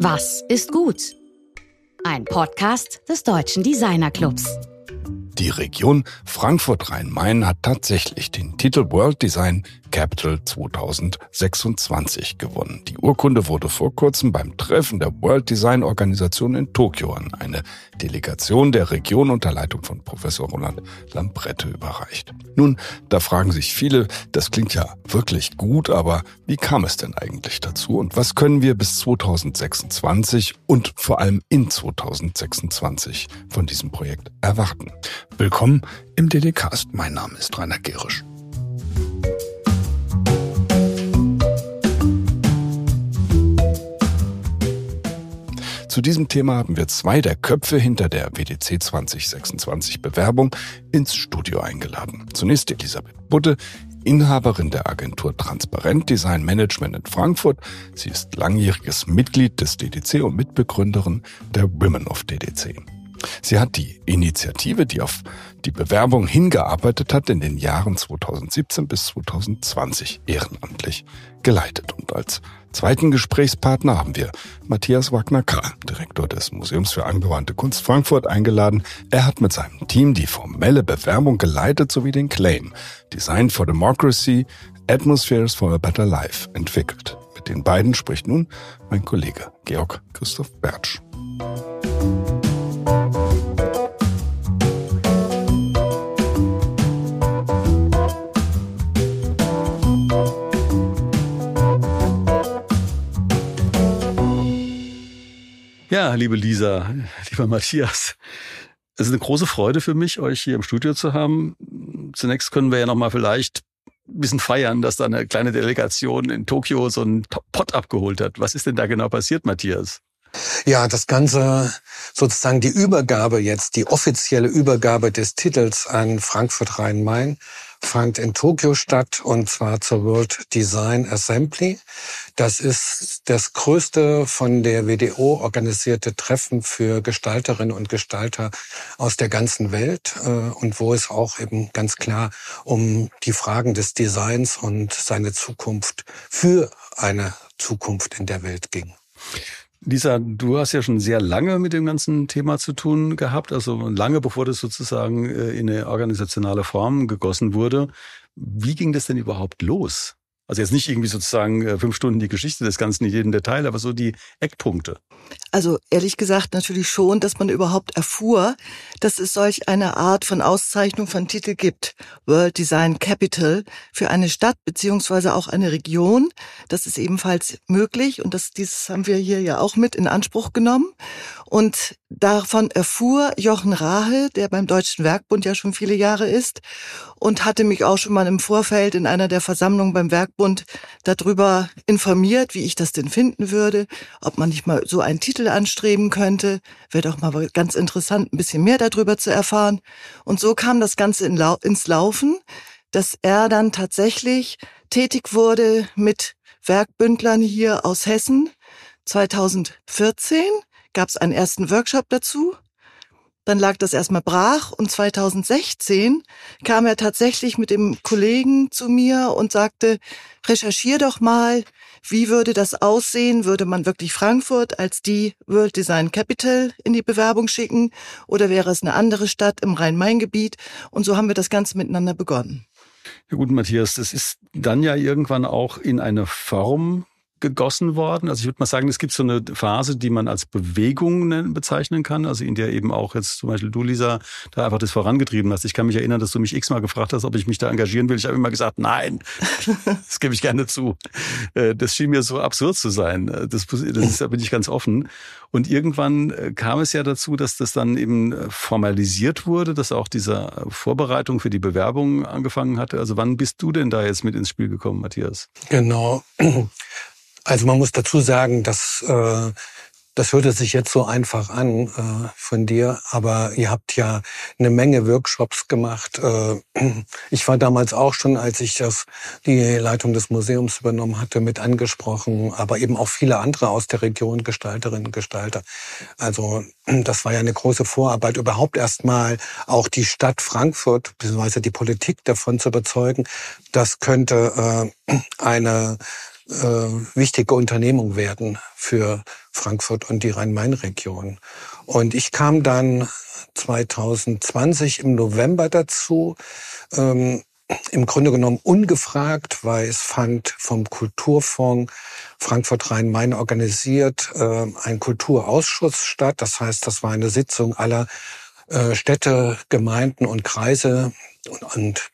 Was ist gut? Ein Podcast des Deutschen Designer Clubs. Die Region Frankfurt-Rhein-Main hat tatsächlich den Titel World Design Capital 2026 gewonnen. Die Urkunde wurde vor kurzem beim Treffen der World Design Organisation in Tokio an eine Delegation der Region unter Leitung von Professor Roland Lambrette überreicht. Nun, da fragen sich viele, das klingt ja wirklich gut, aber wie kam es denn eigentlich dazu und was können wir bis 2026 und vor allem in 2026 von diesem Projekt erwarten? Willkommen im DDcast. Mein Name ist Rainer Gerisch. Zu diesem Thema haben wir zwei der Köpfe hinter der WDC 2026 Bewerbung ins Studio eingeladen. Zunächst Elisabeth Budde, Inhaberin der Agentur Transparent Design Management in Frankfurt. Sie ist langjähriges Mitglied des DDC und Mitbegründerin der Women of DDC. Sie hat die Initiative, die auf die Bewerbung hingearbeitet hat, in den Jahren 2017 bis 2020 ehrenamtlich geleitet. Und als zweiten Gesprächspartner haben wir Matthias Wagner-Kahl, Direktor des Museums für angewandte Kunst Frankfurt, eingeladen. Er hat mit seinem Team die formelle Bewerbung geleitet sowie den Claim Design for Democracy, Atmospheres for a Better Life entwickelt. Mit den beiden spricht nun mein Kollege Georg Christoph Bertsch. Liebe Lisa, lieber Matthias, es ist eine große Freude für mich, euch hier im Studio zu haben. Zunächst können wir ja noch mal vielleicht ein bisschen feiern, dass da eine kleine Delegation in Tokio so einen Pott abgeholt hat. Was ist denn da genau passiert, Matthias? Ja, das Ganze, sozusagen die Übergabe jetzt, die offizielle Übergabe des Titels an Frankfurt Rhein-Main fand in Tokio statt und zwar zur World Design Assembly. Das ist das größte von der WDO organisierte Treffen für Gestalterinnen und Gestalter aus der ganzen Welt äh, und wo es auch eben ganz klar um die Fragen des Designs und seine Zukunft für eine Zukunft in der Welt ging. Lisa, du hast ja schon sehr lange mit dem ganzen Thema zu tun gehabt, also lange bevor das sozusagen äh, in eine organisationale Form gegossen wurde. Wie ging das denn überhaupt los? Also jetzt nicht irgendwie sozusagen äh, fünf Stunden die Geschichte des Ganzen in jedem Detail, aber so die Eckpunkte. Also ehrlich gesagt natürlich schon, dass man überhaupt erfuhr, dass es solch eine Art von Auszeichnung von Titel gibt. World Design Capital für eine Stadt beziehungsweise auch eine Region. Das ist ebenfalls möglich und das, dieses haben wir hier ja auch mit in Anspruch genommen. Und davon erfuhr Jochen Rahe, der beim Deutschen Werkbund ja schon viele Jahre ist und hatte mich auch schon mal im Vorfeld in einer der Versammlungen beim Werkbund darüber informiert, wie ich das denn finden würde, ob man nicht mal so einen Titel anstreben könnte. Wäre doch mal ganz interessant, ein bisschen mehr darüber zu erfahren. Und so kam das Ganze in Lau ins Laufen, dass er dann tatsächlich tätig wurde mit Werkbündlern hier aus Hessen 2014 gab es einen ersten Workshop dazu. Dann lag das erstmal brach und 2016 kam er tatsächlich mit dem Kollegen zu mir und sagte, recherchier doch mal, wie würde das aussehen? Würde man wirklich Frankfurt als die World Design Capital in die Bewerbung schicken oder wäre es eine andere Stadt im Rhein-Main-Gebiet? Und so haben wir das Ganze miteinander begonnen. Ja gut, Matthias, das ist dann ja irgendwann auch in eine Form gegossen worden. Also ich würde mal sagen, es gibt so eine Phase, die man als Bewegung bezeichnen kann, also in der eben auch jetzt zum Beispiel du, Lisa, da einfach das vorangetrieben hast. Ich kann mich erinnern, dass du mich x-mal gefragt hast, ob ich mich da engagieren will. Ich habe immer gesagt, nein, das gebe ich gerne zu. Äh, das schien mir so absurd zu sein. Das, das ist, da bin ich ganz offen. Und irgendwann äh, kam es ja dazu, dass das dann eben äh, formalisiert wurde, dass auch diese Vorbereitung für die Bewerbung angefangen hatte. Also wann bist du denn da jetzt mit ins Spiel gekommen, Matthias? Genau. Also man muss dazu sagen, dass äh, das hörte sich jetzt so einfach an äh, von dir, aber ihr habt ja eine Menge Workshops gemacht. Äh, ich war damals auch schon, als ich das, die Leitung des Museums übernommen hatte, mit angesprochen, aber eben auch viele andere aus der Region, Gestalterinnen Gestalter. Also das war ja eine große Vorarbeit, überhaupt erstmal auch die Stadt Frankfurt, beziehungsweise die Politik davon zu überzeugen, das könnte äh, eine wichtige Unternehmung werden für Frankfurt und die Rhein-Main-Region. Und ich kam dann 2020 im November dazu, ähm, im Grunde genommen ungefragt, weil es fand vom Kulturfonds Frankfurt Rhein-Main organisiert äh, ein Kulturausschuss statt. Das heißt, das war eine Sitzung aller äh, Städte, Gemeinden und Kreise und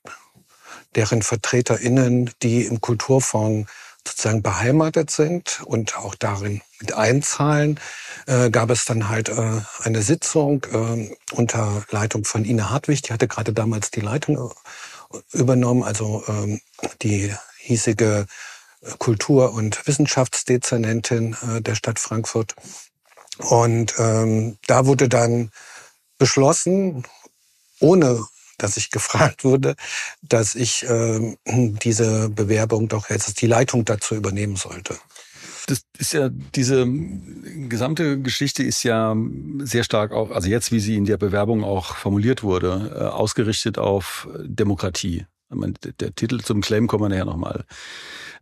deren VertreterInnen, die im Kulturfonds sozusagen beheimatet sind und auch darin mit einzahlen, äh, gab es dann halt äh, eine Sitzung äh, unter Leitung von Ina Hartwig. Die hatte gerade damals die Leitung äh, übernommen, also ähm, die hiesige äh, Kultur- und Wissenschaftsdezernentin äh, der Stadt Frankfurt. Und ähm, da wurde dann beschlossen, ohne dass ich gefragt wurde, dass ich äh, diese Bewerbung doch jetzt die Leitung dazu übernehmen sollte. Das ist ja, diese gesamte Geschichte ist ja sehr stark auch, also jetzt, wie sie in der Bewerbung auch formuliert wurde, äh, ausgerichtet auf Demokratie. Der Titel zum Claim kommen wir nachher nochmal.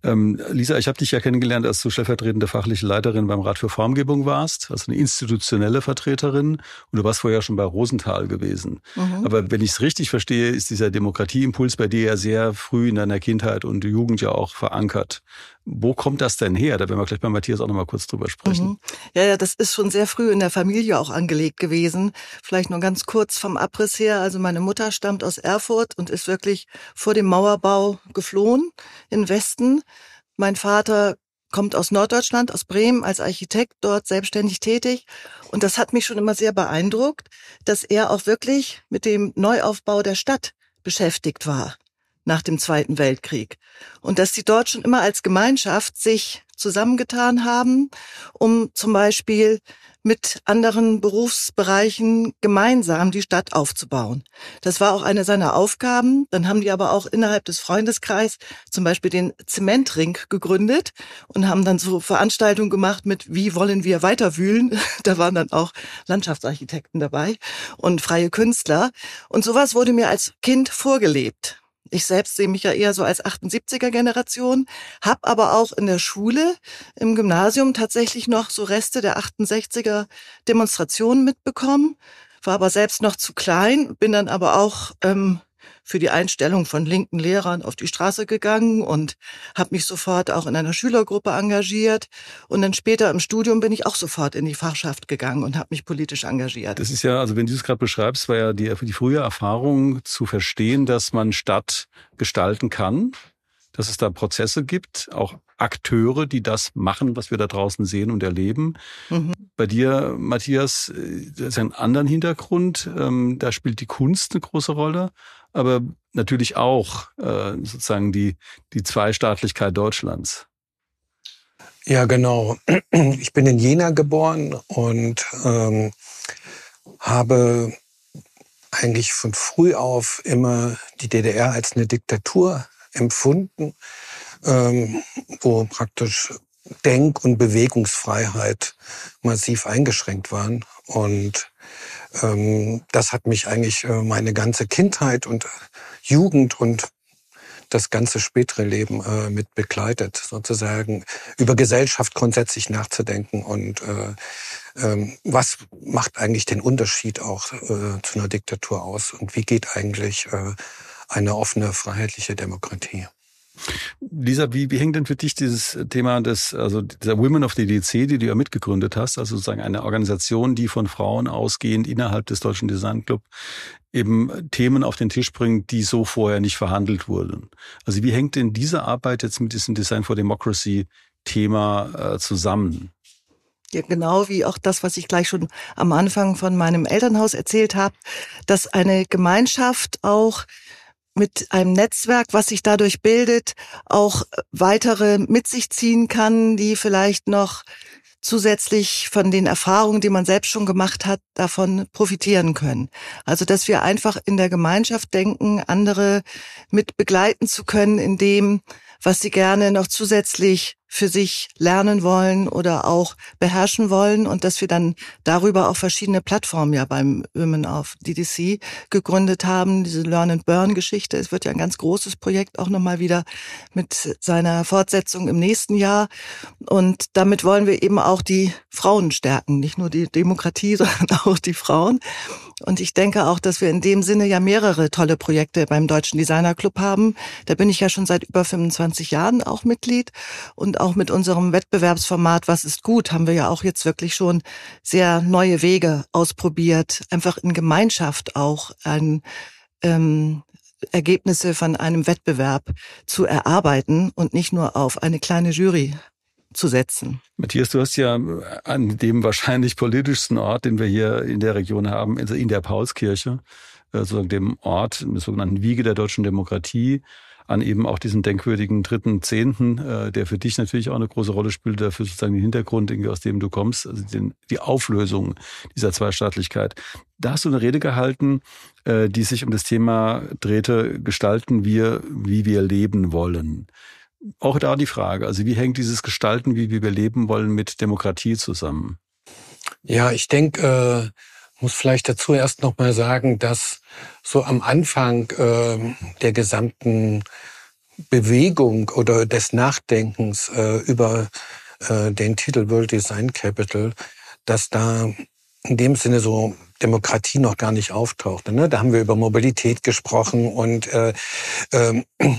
Ähm, Lisa, ich habe dich ja kennengelernt, als du stellvertretende fachliche Leiterin beim Rat für Formgebung warst, also eine institutionelle Vertreterin. Und du warst vorher schon bei Rosenthal gewesen. Mhm. Aber wenn ich es richtig verstehe, ist dieser Demokratieimpuls bei dir ja sehr früh in deiner Kindheit und Jugend ja auch verankert. Wo kommt das denn her? Da werden wir gleich bei Matthias auch nochmal kurz drüber sprechen. Mhm. Ja, ja, das ist schon sehr früh in der Familie auch angelegt gewesen. Vielleicht nur ganz kurz vom Abriss her. Also meine Mutter stammt aus Erfurt und ist wirklich vor dem Mauerbau geflohen in Westen. Mein Vater kommt aus Norddeutschland, aus Bremen, als Architekt dort selbstständig tätig. Und das hat mich schon immer sehr beeindruckt, dass er auch wirklich mit dem Neuaufbau der Stadt beschäftigt war nach dem Zweiten Weltkrieg. Und dass die dort schon immer als Gemeinschaft sich zusammengetan haben, um zum Beispiel mit anderen Berufsbereichen gemeinsam die Stadt aufzubauen. Das war auch eine seiner Aufgaben. Dann haben die aber auch innerhalb des Freundeskreis zum Beispiel den Zementring gegründet und haben dann so Veranstaltungen gemacht mit, wie wollen wir weiterwühlen? Da waren dann auch Landschaftsarchitekten dabei und freie Künstler. Und sowas wurde mir als Kind vorgelebt. Ich selbst sehe mich ja eher so als 78er Generation, habe aber auch in der Schule, im Gymnasium tatsächlich noch so Reste der 68er Demonstrationen mitbekommen, war aber selbst noch zu klein, bin dann aber auch ähm, für die Einstellung von linken Lehrern auf die Straße gegangen und habe mich sofort auch in einer Schülergruppe engagiert. Und dann später im Studium bin ich auch sofort in die Fachschaft gegangen und habe mich politisch engagiert. Das ist ja, also wenn du es gerade beschreibst, war ja die, die frühe Erfahrung zu verstehen, dass man Stadt gestalten kann, dass es da Prozesse gibt, auch Akteure, die das machen, was wir da draußen sehen und erleben. Mhm. Bei dir, Matthias, äh, das ist ein anderen Hintergrund. Ähm, da spielt die Kunst eine große Rolle aber natürlich auch äh, sozusagen die, die Zweistaatlichkeit Deutschlands. Ja, genau. Ich bin in Jena geboren und ähm, habe eigentlich von früh auf immer die DDR als eine Diktatur empfunden, ähm, wo praktisch Denk- und Bewegungsfreiheit massiv eingeschränkt waren. Und ähm, das hat mich eigentlich äh, meine ganze Kindheit und Jugend und das ganze spätere Leben äh, mit begleitet, sozusagen über Gesellschaft grundsätzlich nachzudenken und äh, ähm, was macht eigentlich den Unterschied auch äh, zu einer Diktatur aus und wie geht eigentlich äh, eine offene, freiheitliche Demokratie. Lisa, wie, wie hängt denn für dich dieses Thema des, also dieser Women of the DC, die du ja mitgegründet hast, also sozusagen eine Organisation, die von Frauen ausgehend innerhalb des Deutschen Design Club eben Themen auf den Tisch bringt, die so vorher nicht verhandelt wurden. Also wie hängt denn diese Arbeit jetzt mit diesem Design for Democracy Thema äh, zusammen? Ja, genau wie auch das, was ich gleich schon am Anfang von meinem Elternhaus erzählt habe, dass eine Gemeinschaft auch mit einem Netzwerk, was sich dadurch bildet, auch weitere mit sich ziehen kann, die vielleicht noch zusätzlich von den Erfahrungen, die man selbst schon gemacht hat, davon profitieren können. Also, dass wir einfach in der Gemeinschaft denken, andere mit begleiten zu können in dem, was sie gerne noch zusätzlich für sich lernen wollen oder auch beherrschen wollen und dass wir dann darüber auch verschiedene Plattformen ja beim Women of DDC gegründet haben. Diese Learn and Burn Geschichte. Es wird ja ein ganz großes Projekt auch nochmal wieder mit seiner Fortsetzung im nächsten Jahr. Und damit wollen wir eben auch die Frauen stärken. Nicht nur die Demokratie, sondern auch die Frauen. Und ich denke auch, dass wir in dem Sinne ja mehrere tolle Projekte beim Deutschen Designer Club haben. Da bin ich ja schon seit über 25 Jahren auch Mitglied. Und auch mit unserem Wettbewerbsformat Was ist gut haben wir ja auch jetzt wirklich schon sehr neue Wege ausprobiert. Einfach in Gemeinschaft auch ein, ähm, Ergebnisse von einem Wettbewerb zu erarbeiten und nicht nur auf eine kleine Jury zu setzen. Matthias, du hast ja an dem wahrscheinlich politischsten Ort, den wir hier in der Region haben, also in der Paulskirche, äh, sozusagen dem Ort, dem sogenannten Wiege der deutschen Demokratie, an eben auch diesen denkwürdigen dritten Zehnten, äh, der für dich natürlich auch eine große Rolle spielt, dafür sozusagen den Hintergrund, aus dem du kommst, also den, die Auflösung dieser Zweistaatlichkeit. Da hast du eine Rede gehalten, äh, die sich um das Thema drehte, gestalten wir, wie wir leben wollen auch da die Frage, also wie hängt dieses Gestalten, wie wir leben wollen, mit Demokratie zusammen? Ja, ich denke, äh, muss vielleicht dazu erst noch mal sagen, dass so am Anfang äh, der gesamten Bewegung oder des Nachdenkens äh, über äh, den Titel World Design Capital, dass da in dem Sinne so Demokratie noch gar nicht auftauchte. Ne? Da haben wir über Mobilität gesprochen und äh, äh,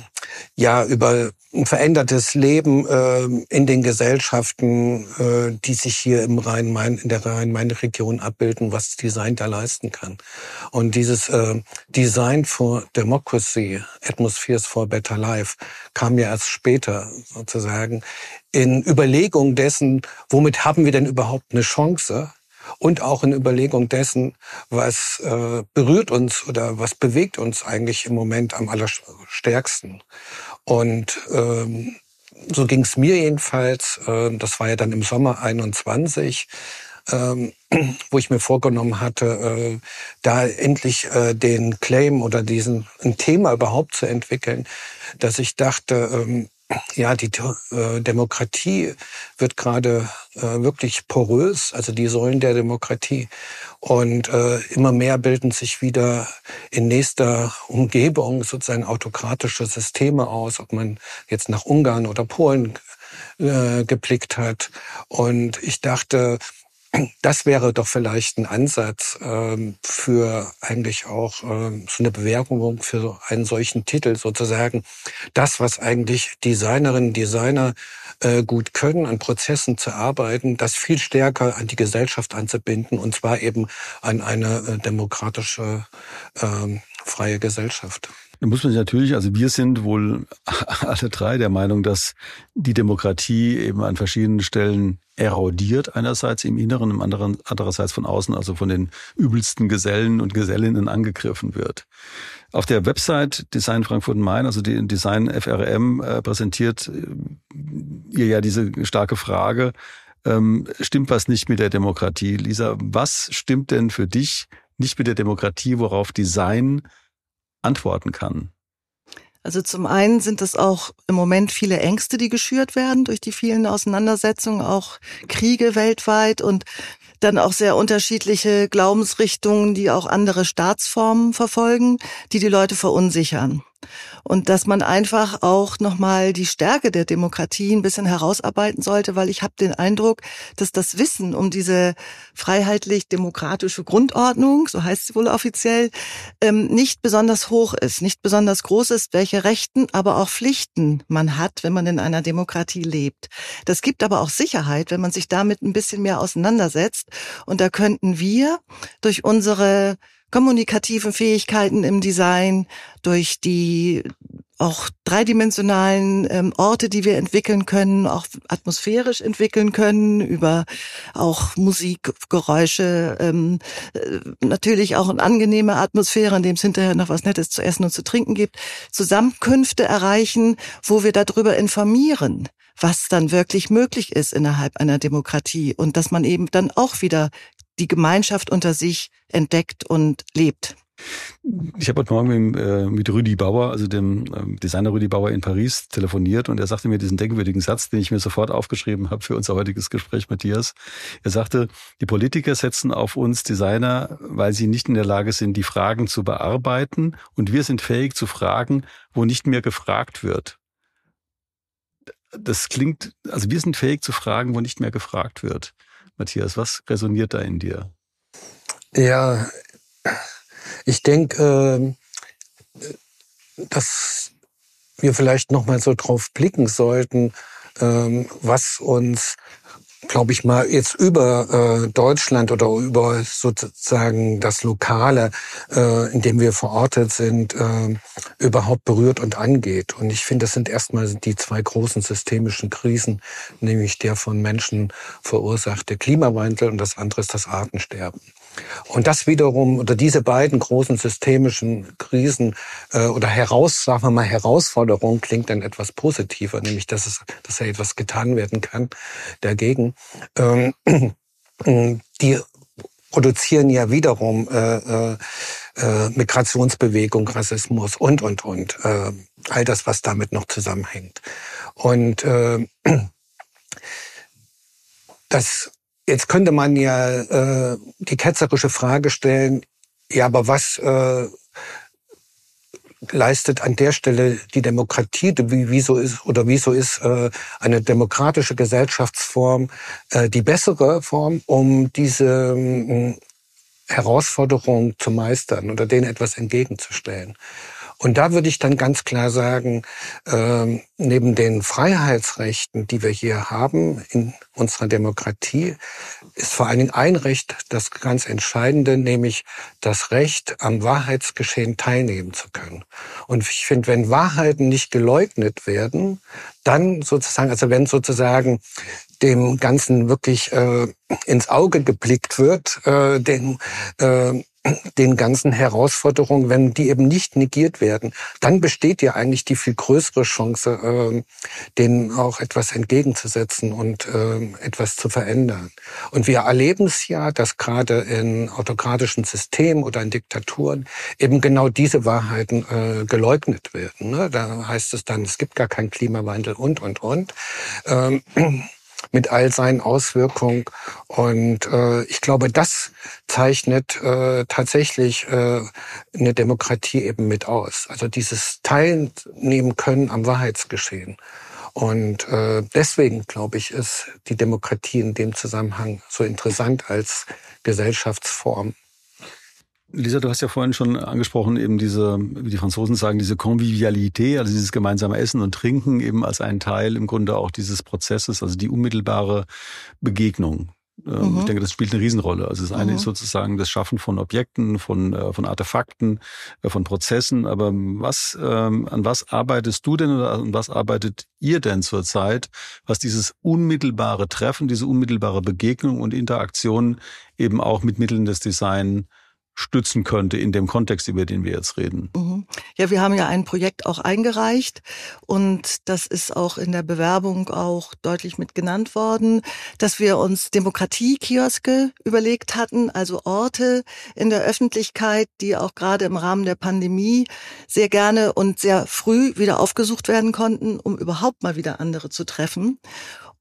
ja über ein verändertes Leben äh, in den Gesellschaften, äh, die sich hier im Rhein-Main in der Rhein-Main-Region abbilden, was Design da leisten kann. Und dieses äh, Design for Democracy, Atmospheres for Better Life, kam ja erst später sozusagen in Überlegung dessen, womit haben wir denn überhaupt eine Chance? Und auch in Überlegung dessen, was äh, berührt uns oder was bewegt uns eigentlich im Moment am allerstärksten. Und ähm, so ging es mir jedenfalls. Äh, das war ja dann im Sommer 21. Ähm, wo ich mir vorgenommen hatte, äh, da endlich äh, den Claim oder diesen ein Thema überhaupt zu entwickeln, dass ich dachte, ähm, ja, die äh, Demokratie wird gerade äh, wirklich porös, also die Säulen der Demokratie. Und äh, immer mehr bilden sich wieder in nächster Umgebung sozusagen autokratische Systeme aus, ob man jetzt nach Ungarn oder Polen äh, geblickt hat. Und ich dachte, das wäre doch vielleicht ein Ansatz ähm, für eigentlich auch ähm, so eine Bewerbung für so einen solchen Titel sozusagen. Das, was eigentlich Designerinnen, Designer äh, gut können, an Prozessen zu arbeiten, das viel stärker an die Gesellschaft anzubinden und zwar eben an eine äh, demokratische, ähm, freie Gesellschaft. Da muss man natürlich, also wir sind wohl alle drei der Meinung, dass die Demokratie eben an verschiedenen Stellen erodiert, einerseits im Inneren, im anderen, andererseits von außen, also von den übelsten Gesellen und Gesellinnen angegriffen wird. Auf der Website Design Frankfurt Main, also die Design FRM, äh, präsentiert äh, ihr ja diese starke Frage, ähm, stimmt was nicht mit der Demokratie? Lisa, was stimmt denn für dich nicht mit der Demokratie, worauf Design antworten kann? Also zum einen sind es auch im Moment viele Ängste, die geschürt werden durch die vielen Auseinandersetzungen, auch Kriege weltweit und dann auch sehr unterschiedliche Glaubensrichtungen, die auch andere Staatsformen verfolgen, die die Leute verunsichern und dass man einfach auch nochmal die Stärke der Demokratie ein bisschen herausarbeiten sollte, weil ich habe den Eindruck, dass das Wissen um diese freiheitlich-demokratische Grundordnung, so heißt sie wohl offiziell, ähm, nicht besonders hoch ist, nicht besonders groß ist, welche Rechten, aber auch Pflichten man hat, wenn man in einer Demokratie lebt. Das gibt aber auch Sicherheit, wenn man sich damit ein bisschen mehr auseinandersetzt. Und da könnten wir durch unsere kommunikativen Fähigkeiten im Design, durch die auch dreidimensionalen ähm, Orte, die wir entwickeln können, auch atmosphärisch entwickeln können, über auch Musik, Geräusche, ähm, äh, natürlich auch eine angenehme Atmosphäre, in dem es hinterher noch was Nettes zu essen und zu trinken gibt, Zusammenkünfte erreichen, wo wir darüber informieren, was dann wirklich möglich ist innerhalb einer Demokratie. Und dass man eben dann auch wieder die Gemeinschaft unter sich entdeckt und lebt. Ich habe heute Morgen mit, äh, Rüdi Bauer, also dem äh, Designer Rüdi Bauer in Paris, telefoniert und er sagte mir diesen denkwürdigen Satz, den ich mir sofort aufgeschrieben habe für unser heutiges Gespräch, Matthias. Er sagte, die Politiker setzen auf uns Designer, weil sie nicht in der Lage sind, die Fragen zu bearbeiten und wir sind fähig zu fragen, wo nicht mehr gefragt wird. Das klingt, also wir sind fähig zu fragen, wo nicht mehr gefragt wird. Matthias, was resoniert da in dir? Ja, ich denke, äh, dass wir vielleicht noch mal so drauf blicken sollten, ähm, was uns glaube ich mal, jetzt über äh, Deutschland oder über sozusagen das Lokale, äh, in dem wir verortet sind, äh, überhaupt berührt und angeht. Und ich finde, das sind erstmal die zwei großen systemischen Krisen, nämlich der von Menschen verursachte Klimawandel und das andere ist das Artensterben. Und das wiederum, oder diese beiden großen systemischen Krisen äh, oder heraus, sagen wir mal, Herausforderungen klingt dann etwas positiver, nämlich dass es, dass ja etwas getan werden kann dagegen. Ähm, die produzieren ja wiederum äh, äh, äh, Migrationsbewegung, Rassismus und und und äh, all das, was damit noch zusammenhängt. Und äh, das Jetzt könnte man ja äh, die ketzerische Frage stellen, ja, aber was äh, leistet an der Stelle die Demokratie, wie, wieso ist oder wieso ist äh, eine demokratische Gesellschaftsform äh, die bessere Form, um diese äh, Herausforderung zu meistern oder denen etwas entgegenzustellen. Und da würde ich dann ganz klar sagen, äh, neben den Freiheitsrechten, die wir hier haben in unserer Demokratie, ist vor allen Dingen ein Recht das ganz Entscheidende, nämlich das Recht, am Wahrheitsgeschehen teilnehmen zu können. Und ich finde, wenn Wahrheiten nicht geleugnet werden, dann sozusagen, also wenn sozusagen dem Ganzen wirklich äh, ins Auge geblickt wird, äh, dem, äh, den ganzen Herausforderungen, wenn die eben nicht negiert werden, dann besteht ja eigentlich die viel größere Chance, äh, denen auch etwas entgegenzusetzen und äh, etwas zu verändern. Und wir erleben es ja, dass gerade in autokratischen Systemen oder in Diktaturen eben genau diese Wahrheiten äh, geleugnet werden. Ne? Da heißt es dann, es gibt gar keinen Klimawandel und, und, und. Ähm, mit all seinen Auswirkungen. Und äh, ich glaube, das zeichnet äh, tatsächlich äh, eine Demokratie eben mit aus. Also dieses Teilnehmen können am Wahrheitsgeschehen. Und äh, deswegen, glaube ich, ist die Demokratie in dem Zusammenhang so interessant als Gesellschaftsform. Lisa, du hast ja vorhin schon angesprochen, eben diese, wie die Franzosen sagen, diese Convivialité, also dieses gemeinsame Essen und Trinken eben als ein Teil im Grunde auch dieses Prozesses, also die unmittelbare Begegnung. Ähm, mhm. Ich denke, das spielt eine Riesenrolle. Also das eine mhm. ist sozusagen das Schaffen von Objekten, von, äh, von Artefakten, äh, von Prozessen. Aber was, ähm, an was arbeitest du denn oder an was arbeitet ihr denn zurzeit, was dieses unmittelbare Treffen, diese unmittelbare Begegnung und Interaktion eben auch mit Mitteln des Design stützen könnte in dem Kontext, über den wir jetzt reden. Mhm. Ja, wir haben ja ein Projekt auch eingereicht und das ist auch in der Bewerbung auch deutlich mit genannt worden, dass wir uns Demokratiekioske überlegt hatten, also Orte in der Öffentlichkeit, die auch gerade im Rahmen der Pandemie sehr gerne und sehr früh wieder aufgesucht werden konnten, um überhaupt mal wieder andere zu treffen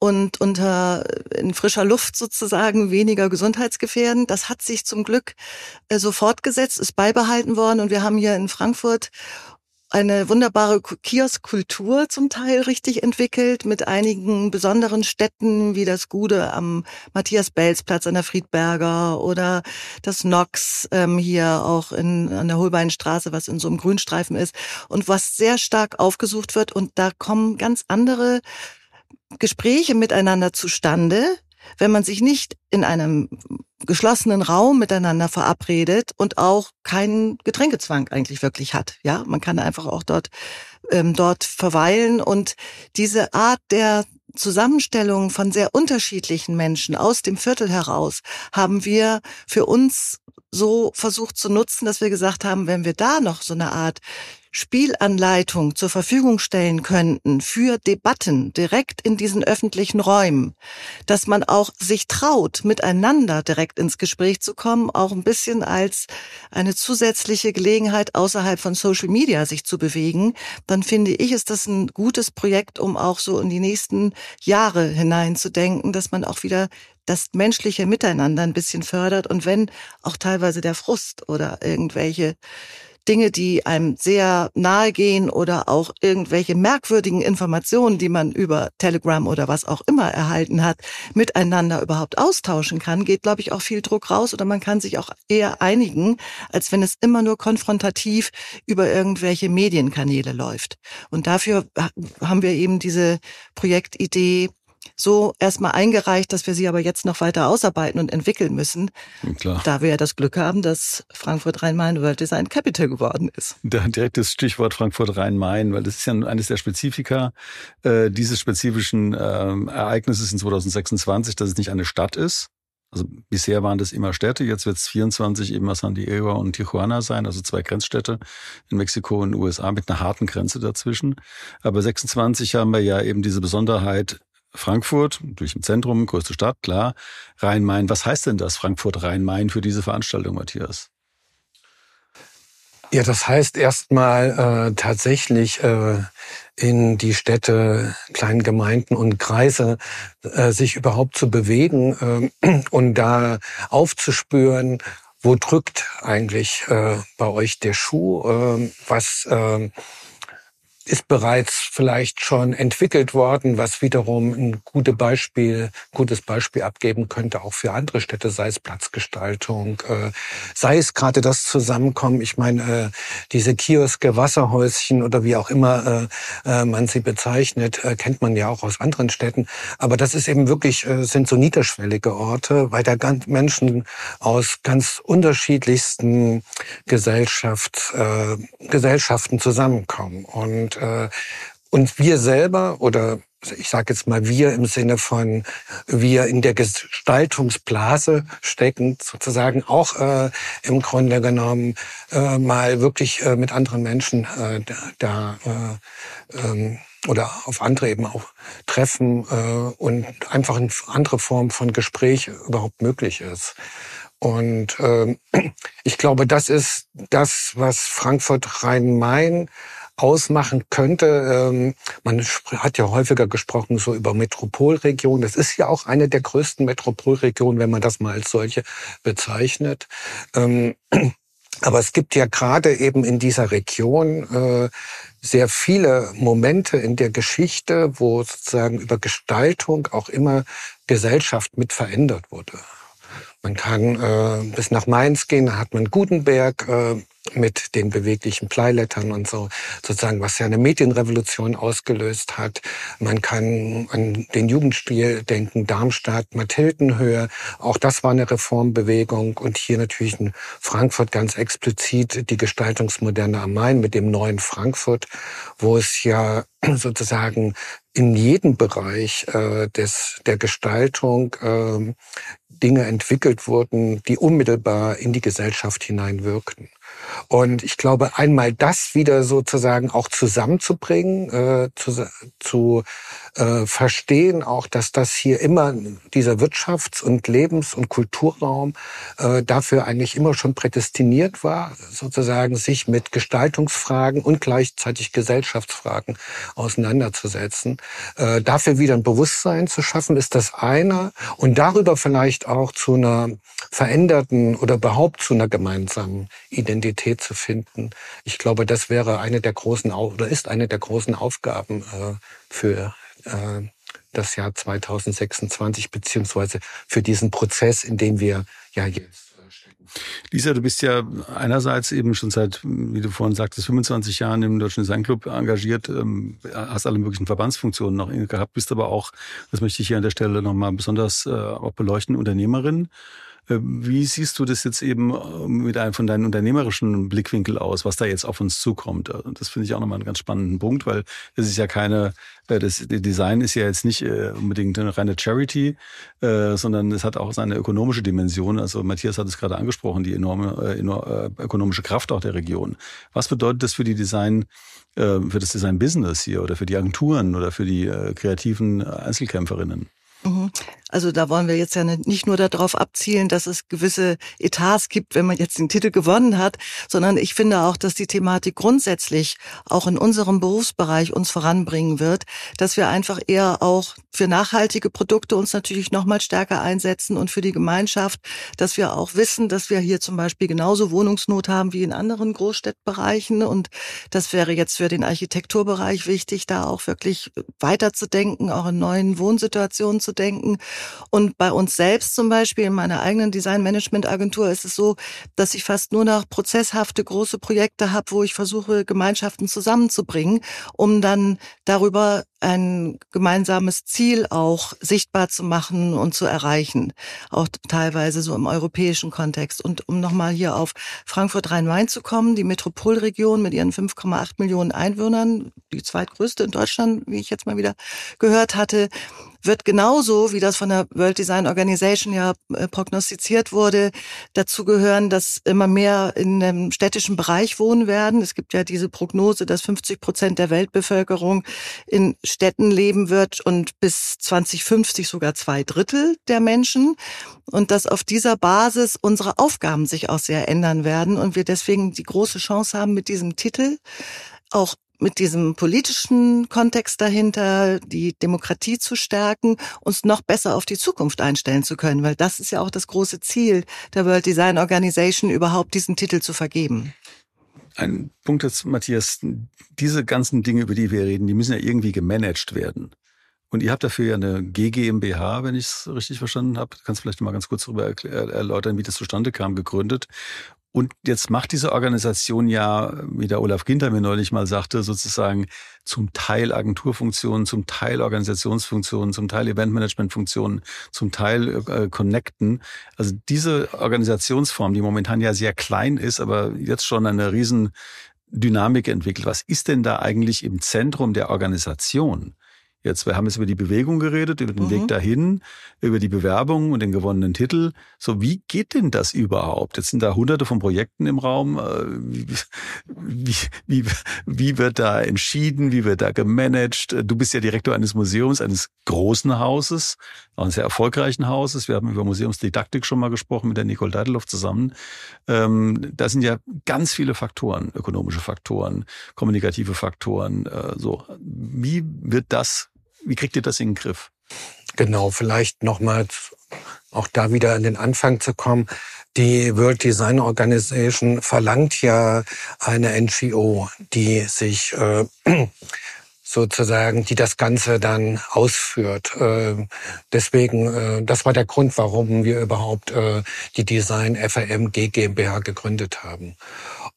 und unter in frischer Luft sozusagen weniger gesundheitsgefährdend. Das hat sich zum Glück äh, so fortgesetzt, ist beibehalten worden. Und wir haben hier in Frankfurt eine wunderbare Kioskkultur zum Teil richtig entwickelt mit einigen besonderen Städten wie das Gude am Matthias-Belz-Platz an der Friedberger oder das Nox ähm, hier auch in, an der Holbeinstraße, was in so einem Grünstreifen ist. Und was sehr stark aufgesucht wird. Und da kommen ganz andere Gespräche miteinander zustande, wenn man sich nicht in einem geschlossenen Raum miteinander verabredet und auch keinen Getränkezwang eigentlich wirklich hat. Ja, man kann einfach auch dort ähm, dort verweilen und diese Art der Zusammenstellung von sehr unterschiedlichen Menschen aus dem Viertel heraus haben wir für uns so versucht zu nutzen, dass wir gesagt haben, wenn wir da noch so eine Art Spielanleitung zur Verfügung stellen könnten für Debatten direkt in diesen öffentlichen Räumen, dass man auch sich traut, miteinander direkt ins Gespräch zu kommen, auch ein bisschen als eine zusätzliche Gelegenheit außerhalb von Social Media sich zu bewegen, dann finde ich, ist das ein gutes Projekt, um auch so in die nächsten Jahre hineinzudenken, dass man auch wieder das menschliche Miteinander ein bisschen fördert und wenn auch teilweise der Frust oder irgendwelche Dinge, die einem sehr nahe gehen oder auch irgendwelche merkwürdigen Informationen, die man über Telegram oder was auch immer erhalten hat, miteinander überhaupt austauschen kann, geht, glaube ich, auch viel Druck raus oder man kann sich auch eher einigen, als wenn es immer nur konfrontativ über irgendwelche Medienkanäle läuft. Und dafür haben wir eben diese Projektidee so erstmal eingereicht, dass wir sie aber jetzt noch weiter ausarbeiten und entwickeln müssen. Klar. Da wir ja das Glück haben, dass Frankfurt Rhein-Main World Design Capital geworden ist. Da direkt das Stichwort Frankfurt Rhein-Main, weil das ist ja eines der Spezifika äh, dieses spezifischen äh, Ereignisses in 2026, dass es nicht eine Stadt ist, also bisher waren das immer Städte, jetzt wird es 24 eben San Diego und Tijuana sein, also zwei Grenzstädte in Mexiko und den USA mit einer harten Grenze dazwischen. Aber 26 haben wir ja eben diese Besonderheit, Frankfurt, durch ein Zentrum, größte Stadt, klar. Rhein-Main, was heißt denn das, Frankfurt-Rhein-Main, für diese Veranstaltung, Matthias? Ja, das heißt erstmal äh, tatsächlich äh, in die Städte, kleinen Gemeinden und Kreise äh, sich überhaupt zu bewegen äh, und da aufzuspüren, wo drückt eigentlich äh, bei euch der Schuh, äh, was äh, ist bereits vielleicht schon entwickelt worden, was wiederum ein gute Beispiel, gutes Beispiel abgeben könnte, auch für andere Städte, sei es Platzgestaltung, äh, sei es gerade das Zusammenkommen. Ich meine, äh, diese Kioske, Wasserhäuschen oder wie auch immer äh, man sie bezeichnet, kennt man ja auch aus anderen Städten. Aber das ist eben wirklich, sind so niederschwellige Orte, weil da ganz Menschen aus ganz unterschiedlichsten Gesellschaft, Gesellschaften zusammenkommen. Und und, äh, und wir selber oder ich sage jetzt mal wir im Sinne von wir in der Gestaltungsblase stecken, sozusagen auch äh, im Grunde genommen äh, mal wirklich äh, mit anderen Menschen äh, da, äh, ähm, oder auf andere eben auch treffen äh, und einfach eine andere Form von Gespräch überhaupt möglich ist. Und äh, ich glaube, das ist das, was Frankfurt Rhein-Main ausmachen könnte. Ähm, man hat ja häufiger gesprochen so über Metropolregionen. Das ist ja auch eine der größten Metropolregionen, wenn man das mal als solche bezeichnet. Ähm, aber es gibt ja gerade eben in dieser Region äh, sehr viele Momente in der Geschichte, wo sozusagen über Gestaltung auch immer Gesellschaft mit verändert wurde. Man kann äh, bis nach Mainz gehen, da hat man Gutenberg, äh, mit den beweglichen Bleilettern und so, sozusagen, was ja eine Medienrevolution ausgelöst hat. Man kann an den Jugendstil denken, Darmstadt, Mathildenhöhe. Auch das war eine Reformbewegung. Und hier natürlich in Frankfurt ganz explizit die Gestaltungsmoderne am Main mit dem neuen Frankfurt, wo es ja sozusagen in jedem Bereich äh, des, der Gestaltung äh, Dinge entwickelt wurden, die unmittelbar in die Gesellschaft hineinwirkten. Und ich glaube, einmal das wieder sozusagen auch zusammenzubringen, äh, zu, zu äh, verstehen auch, dass das hier immer dieser Wirtschafts- und Lebens- und Kulturraum äh, dafür eigentlich immer schon prädestiniert war, sozusagen sich mit Gestaltungsfragen und gleichzeitig Gesellschaftsfragen auseinanderzusetzen. Äh, dafür wieder ein Bewusstsein zu schaffen, ist das eine. Und darüber vielleicht auch zu einer veränderten oder überhaupt zu einer gemeinsamen Identität zu finden. Ich glaube, das wäre eine der großen oder ist eine der großen Aufgaben äh, für äh, das Jahr 2026 beziehungsweise für diesen Prozess, in dem wir ja jetzt äh. Lisa, du bist ja einerseits eben schon seit, wie du vorhin sagtest, 25 Jahren im Deutschen Designclub engagiert, ähm, hast alle möglichen Verbandsfunktionen noch gehabt, bist aber auch, das möchte ich hier an der Stelle nochmal besonders äh, auch beleuchten, Unternehmerin wie siehst du das jetzt eben äh, mit einem von deinen unternehmerischen Blickwinkel aus, was da jetzt auf uns zukommt? Äh, das finde ich auch nochmal einen ganz spannenden Punkt, weil es ist ja keine, das Design ist ja jetzt nicht unbedingt eine reine Charity, sondern es hat auch seine ökonomische Dimension. Also Matthias hat es gerade angesprochen, die enorme, enorme ökonomische Kraft auch der Region. Was bedeutet das für die Design, für das Design-Business hier oder für die Agenturen oder für die kreativen Einzelkämpferinnen? Also da wollen wir jetzt ja nicht nur darauf abzielen, dass es gewisse Etats gibt, wenn man jetzt den Titel gewonnen hat, sondern ich finde auch, dass die Thematik grundsätzlich auch in unserem Berufsbereich uns voranbringen wird, dass wir einfach eher auch für nachhaltige Produkte uns natürlich noch mal stärker einsetzen und für die Gemeinschaft, dass wir auch wissen, dass wir hier zum Beispiel genauso Wohnungsnot haben wie in anderen Großstädtbereichen und das wäre jetzt für den Architekturbereich wichtig, da auch wirklich weiterzudenken, auch in neuen Wohnsituationen zu denken und bei uns selbst zum Beispiel, in meiner eigenen Design-Management-Agentur, ist es so, dass ich fast nur noch prozesshafte große Projekte habe, wo ich versuche, Gemeinschaften zusammenzubringen, um dann darüber ein gemeinsames Ziel auch sichtbar zu machen und zu erreichen. Auch teilweise so im europäischen Kontext. Und um nochmal hier auf Frankfurt-Rhein-Main zu kommen, die Metropolregion mit ihren 5,8 Millionen Einwohnern, die zweitgrößte in Deutschland, wie ich jetzt mal wieder gehört hatte, wird genauso, wie das von der World Design Organization ja äh, prognostiziert wurde, dazu gehören, dass immer mehr in einem städtischen Bereich wohnen werden. Es gibt ja diese Prognose, dass 50 Prozent der Weltbevölkerung in Städten leben wird und bis 2050 sogar zwei Drittel der Menschen. Und dass auf dieser Basis unsere Aufgaben sich auch sehr ändern werden und wir deswegen die große Chance haben, mit diesem Titel auch mit diesem politischen Kontext dahinter, die Demokratie zu stärken, uns noch besser auf die Zukunft einstellen zu können, weil das ist ja auch das große Ziel der World Design Organization, überhaupt diesen Titel zu vergeben. Ein Punkt ist, Matthias, diese ganzen Dinge, über die wir reden, die müssen ja irgendwie gemanagt werden. Und ihr habt dafür ja eine GGMBH, wenn ich es richtig verstanden habe. Kannst du vielleicht mal ganz kurz darüber erläutern, wie das zustande kam, gegründet. Und jetzt macht diese Organisation ja, wie der Olaf Ginter mir neulich mal sagte, sozusagen zum Teil Agenturfunktionen, zum Teil Organisationsfunktionen, zum Teil Eventmanagementfunktionen, zum Teil äh, Connecten. Also diese Organisationsform, die momentan ja sehr klein ist, aber jetzt schon eine riesen Dynamik entwickelt. Was ist denn da eigentlich im Zentrum der Organisation? Jetzt, wir haben jetzt über die Bewegung geredet, über den mhm. Weg dahin, über die Bewerbung und den gewonnenen Titel. So, wie geht denn das überhaupt? Jetzt sind da hunderte von Projekten im Raum. Äh, wie, wie, wie wird da entschieden? Wie wird da gemanagt? Du bist ja Direktor eines Museums, eines großen Hauses, auch eines sehr erfolgreichen Hauses. Wir haben über Museumsdidaktik schon mal gesprochen mit der Nicole Deidelow zusammen. Ähm, da sind ja ganz viele Faktoren, ökonomische Faktoren, kommunikative Faktoren. Äh, so, wie wird das wie kriegt ihr das in den Griff? Genau, vielleicht nochmal auch da wieder an den Anfang zu kommen. Die World Design Organization verlangt ja eine NGO, die sich äh, sozusagen, die das Ganze dann ausführt. Äh, deswegen, äh, das war der Grund, warum wir überhaupt äh, die Design FRM GmbH gegründet haben.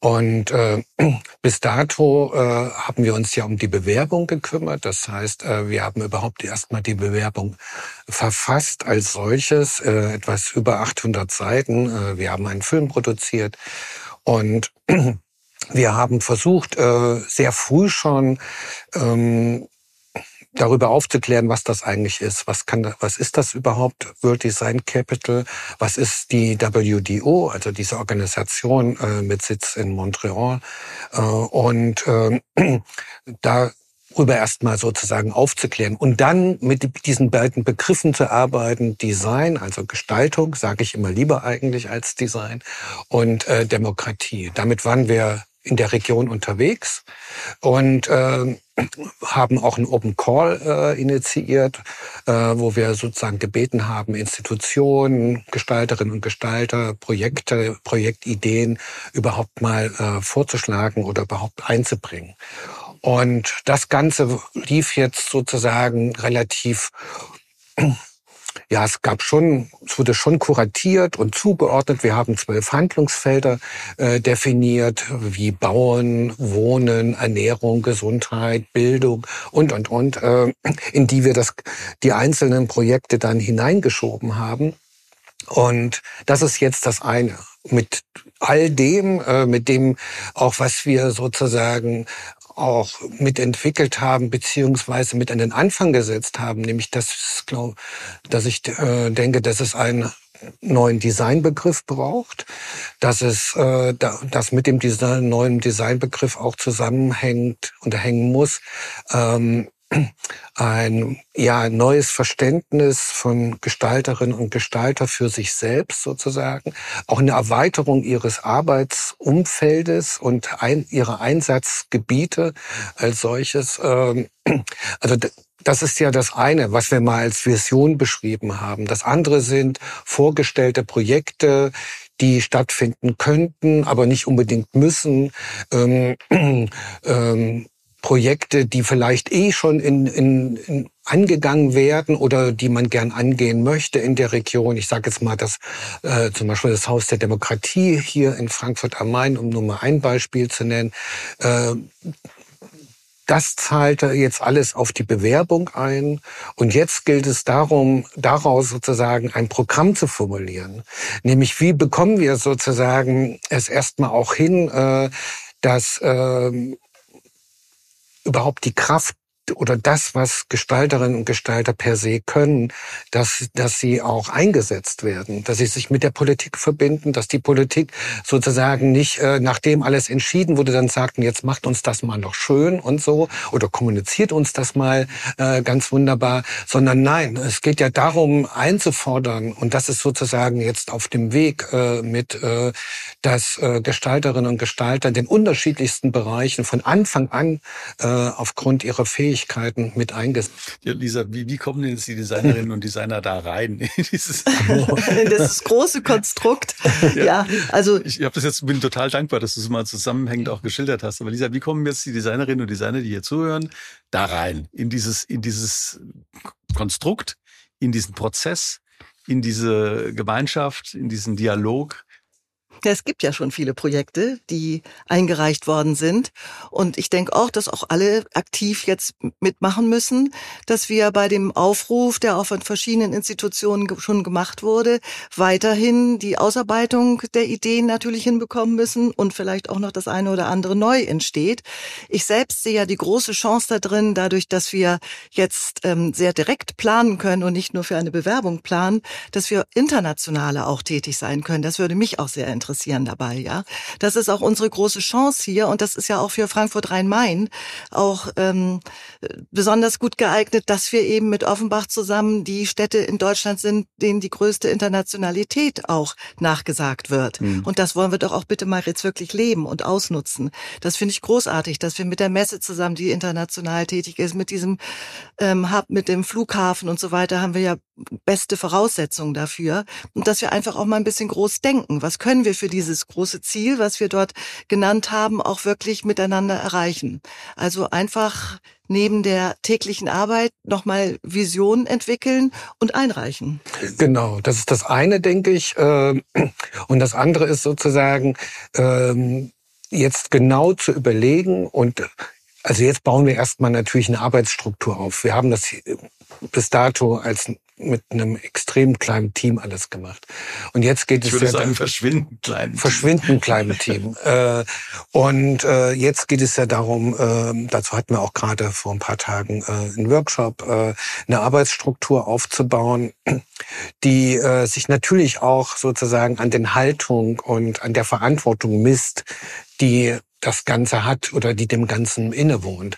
Und äh, bis dato äh, haben wir uns ja um die Bewerbung gekümmert. Das heißt, äh, wir haben überhaupt erstmal die Bewerbung verfasst als solches, äh, etwas über 800 Seiten. Äh, wir haben einen Film produziert und wir haben versucht, äh, sehr früh schon ähm, darüber aufzuklären, was das eigentlich ist. Was kann, was ist das überhaupt? World Design Capital? Was ist die WDO, also diese Organisation äh, mit Sitz in Montreal? Äh, und äh, darüber erstmal sozusagen aufzuklären und dann mit diesen beiden Begriffen zu arbeiten, Design, also Gestaltung, sage ich immer lieber eigentlich als Design, und äh, Demokratie. Damit waren wir in der Region unterwegs und äh, haben auch einen Open Call äh, initiiert, äh, wo wir sozusagen gebeten haben, Institutionen, Gestalterinnen und Gestalter, Projekte, Projektideen überhaupt mal äh, vorzuschlagen oder überhaupt einzubringen. Und das Ganze lief jetzt sozusagen relativ ja, es gab schon, es wurde schon kuratiert und zugeordnet. Wir haben zwölf Handlungsfelder äh, definiert, wie Bauen, Wohnen, Ernährung, Gesundheit, Bildung und, und, und, äh, in die wir das, die einzelnen Projekte dann hineingeschoben haben. Und das ist jetzt das eine. Mit all dem, äh, mit dem auch, was wir sozusagen auch mitentwickelt haben, beziehungsweise mit an den Anfang gesetzt haben, nämlich das, glaub, dass ich äh, denke, dass es einen neuen Designbegriff braucht, dass es äh, da, dass mit dem Design, neuen Designbegriff auch zusammenhängt und hängen muss, ähm, ein ja neues Verständnis von Gestalterinnen und Gestalter für sich selbst sozusagen, auch eine Erweiterung ihres Arbeitsumfeldes und ein, ihrer Einsatzgebiete als solches. Ähm, also das ist ja das eine, was wir mal als Vision beschrieben haben. Das andere sind vorgestellte Projekte, die stattfinden könnten, aber nicht unbedingt müssen. Ähm, ähm, Projekte, die vielleicht eh schon in, in, in angegangen werden oder die man gern angehen möchte in der Region. Ich sage jetzt mal das äh, zum Beispiel das Haus der Demokratie hier in Frankfurt am Main, um nur mal ein Beispiel zu nennen. Äh, das zahlte jetzt alles auf die Bewerbung ein. Und jetzt gilt es darum, daraus sozusagen ein Programm zu formulieren. Nämlich, wie bekommen wir sozusagen es erstmal auch hin, äh, dass äh, überhaupt die Kraft oder das, was Gestalterinnen und Gestalter per se können, dass, dass sie auch eingesetzt werden, dass sie sich mit der Politik verbinden, dass die Politik sozusagen nicht, äh, nachdem alles entschieden wurde, dann sagten, jetzt macht uns das mal noch schön und so oder kommuniziert uns das mal äh, ganz wunderbar, sondern nein, es geht ja darum einzufordern und das ist sozusagen jetzt auf dem Weg äh, mit, äh, dass äh, Gestalterinnen und Gestalter in den unterschiedlichsten Bereichen von Anfang an äh, aufgrund ihrer Fähigkeiten Fähigkeiten mit eingesetzt. Ja, Lisa, wie, wie kommen denn jetzt die Designerinnen und Designer da rein? Dieses das große Konstrukt. Ja, ja also ich habe das jetzt bin total dankbar, dass du es mal zusammenhängend auch geschildert hast. Aber Lisa, wie kommen jetzt die Designerinnen und Designer, die hier zuhören, da rein in dieses in dieses Konstrukt, in diesen Prozess, in diese Gemeinschaft, in diesen Dialog? Es gibt ja schon viele Projekte, die eingereicht worden sind. Und ich denke auch, dass auch alle aktiv jetzt mitmachen müssen, dass wir bei dem Aufruf, der auch von verschiedenen Institutionen schon gemacht wurde, weiterhin die Ausarbeitung der Ideen natürlich hinbekommen müssen und vielleicht auch noch das eine oder andere neu entsteht. Ich selbst sehe ja die große Chance da drin, dadurch, dass wir jetzt ähm, sehr direkt planen können und nicht nur für eine Bewerbung planen, dass wir internationale auch tätig sein können. Das würde mich auch sehr interessieren interessieren dabei, ja. Das ist auch unsere große Chance hier und das ist ja auch für Frankfurt Rhein-Main auch ähm, besonders gut geeignet, dass wir eben mit Offenbach zusammen die Städte in Deutschland sind, denen die größte Internationalität auch nachgesagt wird. Mhm. Und das wollen wir doch auch bitte mal jetzt wirklich leben und ausnutzen. Das finde ich großartig, dass wir mit der Messe zusammen, die international tätig ist, mit diesem ähm, Hub, mit dem Flughafen und so weiter, haben wir ja beste Voraussetzungen dafür. Und dass wir einfach auch mal ein bisschen groß denken. Was können wir für dieses große Ziel, was wir dort genannt haben, auch wirklich miteinander erreichen. Also einfach neben der täglichen Arbeit nochmal Visionen entwickeln und einreichen. Genau, das ist das eine, denke ich. Ähm, und das andere ist sozusagen ähm, jetzt genau zu überlegen und also jetzt bauen wir erstmal natürlich eine Arbeitsstruktur auf. Wir haben das bis dato als mit einem extrem kleinen Team alles gemacht. Und jetzt geht ich es würde ja sagen, verschwinden klein. Verschwinden kleinem Team. äh, und äh, jetzt geht es ja darum, äh, dazu hatten wir auch gerade vor ein paar Tagen äh, einen Workshop, eine Arbeitsstruktur aufzubauen, die sich natürlich auch sozusagen an den Haltung und an der Verantwortung misst, die das Ganze hat oder die dem Ganzen innewohnt.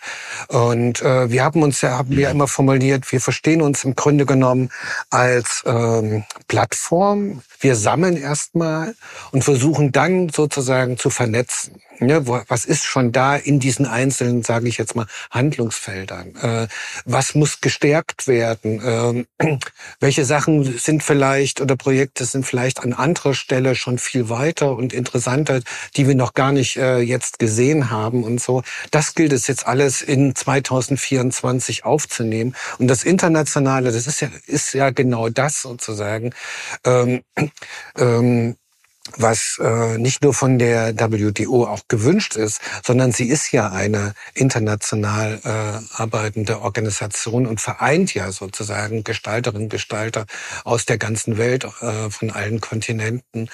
Und äh, wir haben uns ja, haben wir immer formuliert, wir verstehen uns im Grunde genommen als ähm, Plattform. Wir sammeln erstmal und versuchen dann sozusagen zu vernetzen. Ne, was ist schon da in diesen einzelnen, sage ich jetzt mal, Handlungsfeldern? Äh, was muss gestärkt werden? Äh, welche Sachen sind vielleicht oder Projekte sind vielleicht an anderer Stelle schon viel weiter und interessanter, die wir noch gar nicht äh, jetzt gesehen haben und so? Das gilt es jetzt alles in 2024 aufzunehmen. Und das Internationale, das ist ja, ist ja genau das sozusagen. Ähm, ähm, was äh, nicht nur von der WTO auch gewünscht ist, sondern sie ist ja eine international äh, arbeitende Organisation und vereint ja sozusagen Gestalterinnen, Gestalter aus der ganzen Welt, äh, von allen Kontinenten.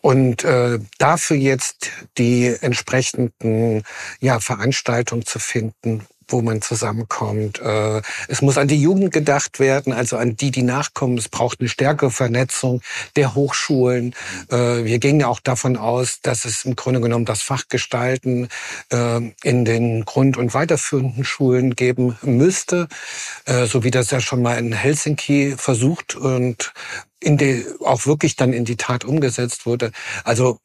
Und äh, dafür jetzt die entsprechenden ja, Veranstaltungen zu finden, wo man zusammenkommt. Äh, es muss an die Jugend gedacht werden, also an die, die nachkommen. Es braucht eine stärkere Vernetzung der Hochschulen. Äh, wir gingen ja auch davon aus, dass es im Grunde genommen das Fach Gestalten äh, in den Grund- und weiterführenden Schulen geben müsste, so wie das ja schon mal in Helsinki versucht und in die, auch wirklich dann in die Tat umgesetzt wurde. Also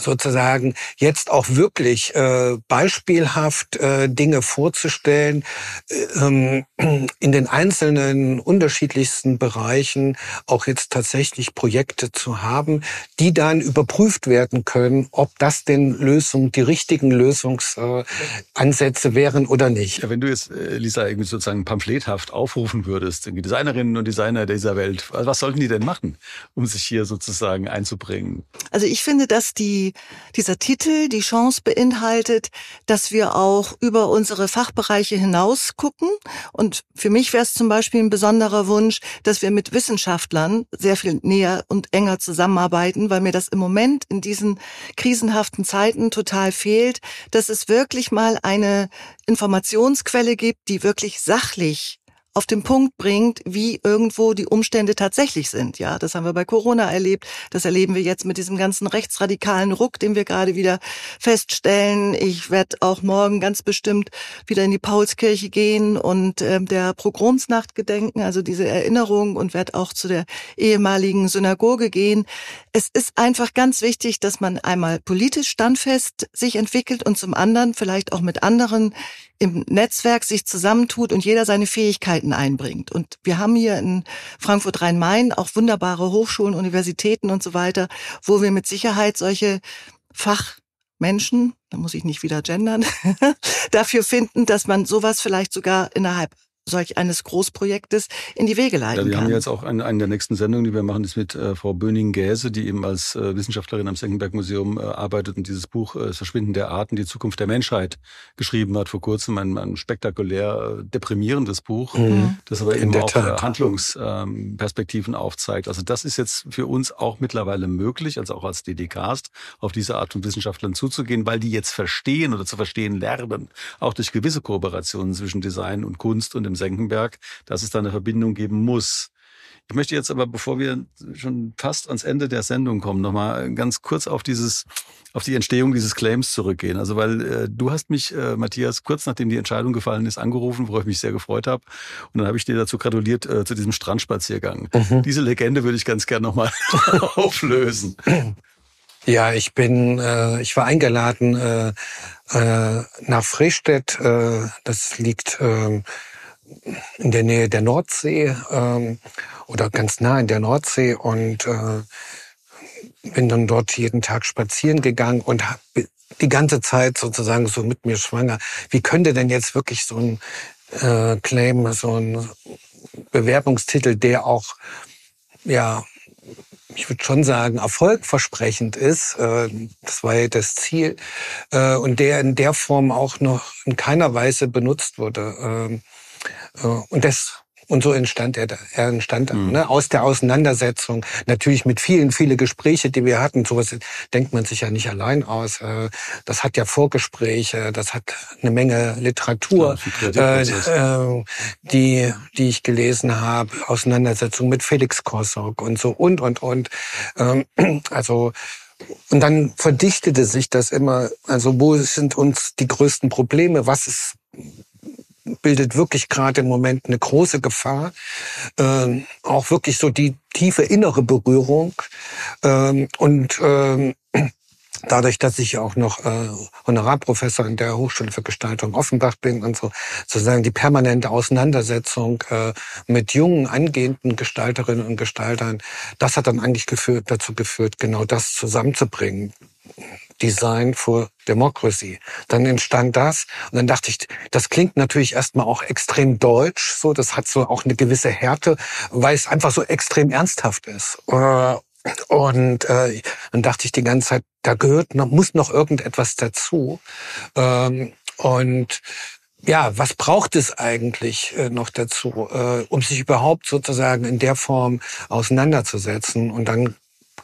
sozusagen jetzt auch wirklich äh, beispielhaft äh, Dinge vorzustellen, äh, ähm, in den einzelnen unterschiedlichsten Bereichen auch jetzt tatsächlich Projekte zu haben, die dann überprüft werden können, ob das denn Lösungen, die richtigen Lösungsansätze äh, wären oder nicht. Ja, wenn du jetzt, äh, Lisa, irgendwie sozusagen pamphlethaft aufrufen würdest, die Designerinnen und Designer dieser Welt, was sollten die denn machen, um sich hier sozusagen einzubringen? Also ich finde, dass die dieser Titel die Chance beinhaltet, dass wir auch über unsere Fachbereiche hinaus gucken. Und für mich wäre es zum Beispiel ein besonderer Wunsch, dass wir mit Wissenschaftlern sehr viel näher und enger zusammenarbeiten, weil mir das im Moment in diesen krisenhaften Zeiten total fehlt, dass es wirklich mal eine Informationsquelle gibt, die wirklich sachlich auf den Punkt bringt, wie irgendwo die Umstände tatsächlich sind. Ja, das haben wir bei Corona erlebt. Das erleben wir jetzt mit diesem ganzen rechtsradikalen Ruck, den wir gerade wieder feststellen. Ich werde auch morgen ganz bestimmt wieder in die Paulskirche gehen und äh, der Progromsnacht gedenken, also diese Erinnerung und werde auch zu der ehemaligen Synagoge gehen. Es ist einfach ganz wichtig, dass man einmal politisch standfest sich entwickelt und zum anderen vielleicht auch mit anderen im Netzwerk sich zusammentut und jeder seine Fähigkeiten einbringt. Und wir haben hier in Frankfurt Rhein-Main auch wunderbare Hochschulen, Universitäten und so weiter, wo wir mit Sicherheit solche Fachmenschen, da muss ich nicht wieder gendern, dafür finden, dass man sowas vielleicht sogar innerhalb solch eines Großprojektes in die Wege leiten ja, wir kann. haben jetzt auch eine, eine der nächsten Sendungen, die wir machen, ist mit äh, Frau Böning-Gäse, die eben als äh, Wissenschaftlerin am Senckenberg-Museum äh, arbeitet und dieses Buch äh, Das Verschwinden der Arten, die Zukunft der Menschheit geschrieben hat vor kurzem. Ein, ein spektakulär äh, deprimierendes Buch, mhm. das aber eben auch äh, Handlungsperspektiven ähm, aufzeigt. Also das ist jetzt für uns auch mittlerweile möglich, also auch als DDcast, auf diese Art von Wissenschaftlern zuzugehen, weil die jetzt verstehen oder zu verstehen lernen, auch durch gewisse Kooperationen zwischen Design und Kunst und dem Senckenberg, dass es da eine Verbindung geben muss. Ich möchte jetzt aber, bevor wir schon fast ans Ende der Sendung kommen, nochmal ganz kurz auf dieses, auf die Entstehung dieses Claims zurückgehen. Also, weil äh, du hast mich, äh, Matthias, kurz nachdem die Entscheidung gefallen ist, angerufen, worauf ich mich sehr gefreut habe. Und dann habe ich dir dazu gratuliert äh, zu diesem Strandspaziergang. Mhm. Diese Legende würde ich ganz gerne nochmal auflösen. Ja, ich bin, äh, ich war eingeladen äh, äh, nach Frestedt. Äh, das liegt äh, in der Nähe der Nordsee ähm, oder ganz nah in der Nordsee und äh, bin dann dort jeden Tag spazieren gegangen und hab die ganze Zeit sozusagen so mit mir schwanger. Wie könnte denn jetzt wirklich so ein äh, Claim, so ein Bewerbungstitel, der auch ja ich würde schon sagen, erfolgversprechend ist. Äh, das war ja das Ziel. Äh, und der in der Form auch noch in keiner Weise benutzt wurde. Äh, und das und so entstand er, er entstand mhm. ne, aus der Auseinandersetzung, natürlich mit vielen, viele Gespräche, die wir hatten. Sowas denkt man sich ja nicht allein aus. Äh, das hat ja Vorgespräche, das hat eine Menge Literatur, äh, äh, die, die ich gelesen habe, Auseinandersetzung mit Felix Korsok und so und, und, und. Ähm, also, und dann verdichtete sich das immer. Also wo sind uns die größten Probleme? Was ist bildet wirklich gerade im Moment eine große Gefahr. Ähm, auch wirklich so die tiefe innere Berührung. Ähm, und ähm, dadurch, dass ich auch noch äh, Honorarprofessor in der Hochschule für Gestaltung Offenbach bin und so sozusagen die permanente Auseinandersetzung äh, mit jungen angehenden Gestalterinnen und Gestaltern, das hat dann eigentlich geführt, dazu geführt, genau das zusammenzubringen. Design for Democracy. Dann entstand das und dann dachte ich, das klingt natürlich erstmal auch extrem deutsch, so das hat so auch eine gewisse Härte, weil es einfach so extrem ernsthaft ist. Äh, und äh, dann dachte ich die ganze Zeit, da gehört noch, muss noch irgendetwas dazu. Ähm, und ja, was braucht es eigentlich äh, noch dazu, äh, um sich überhaupt sozusagen in der Form auseinanderzusetzen? Und dann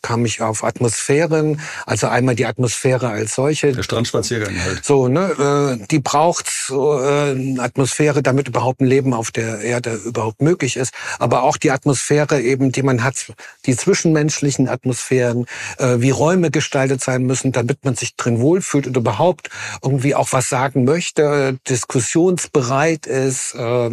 kam ich auf Atmosphären, also einmal die Atmosphäre als solche. Der Strandspaziergang halt. So, ne, äh, die braucht so äh, eine Atmosphäre, damit überhaupt ein Leben auf der Erde überhaupt möglich ist. Aber auch die Atmosphäre eben, die man hat, die zwischenmenschlichen Atmosphären, äh, wie Räume gestaltet sein müssen, damit man sich drin wohlfühlt und überhaupt irgendwie auch was sagen möchte, diskussionsbereit ist, äh,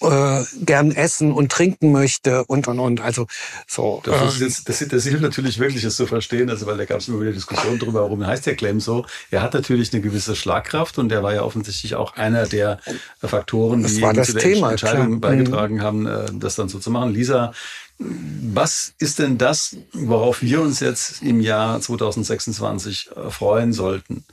äh, gern essen und trinken möchte und und und. Also so. Das, ist jetzt, das, das hilft natürlich wirklich, es zu verstehen, also weil da gab es immer wieder Diskussionen darüber, warum heißt der Clem so. Er hat natürlich eine gewisse Schlagkraft und er war ja offensichtlich auch einer der Faktoren, das die zu der Thema, Entscheidung klar. Mhm. beigetragen haben, äh, das dann so zu machen. Lisa, was ist denn das, worauf wir uns jetzt im Jahr 2026 äh, freuen sollten?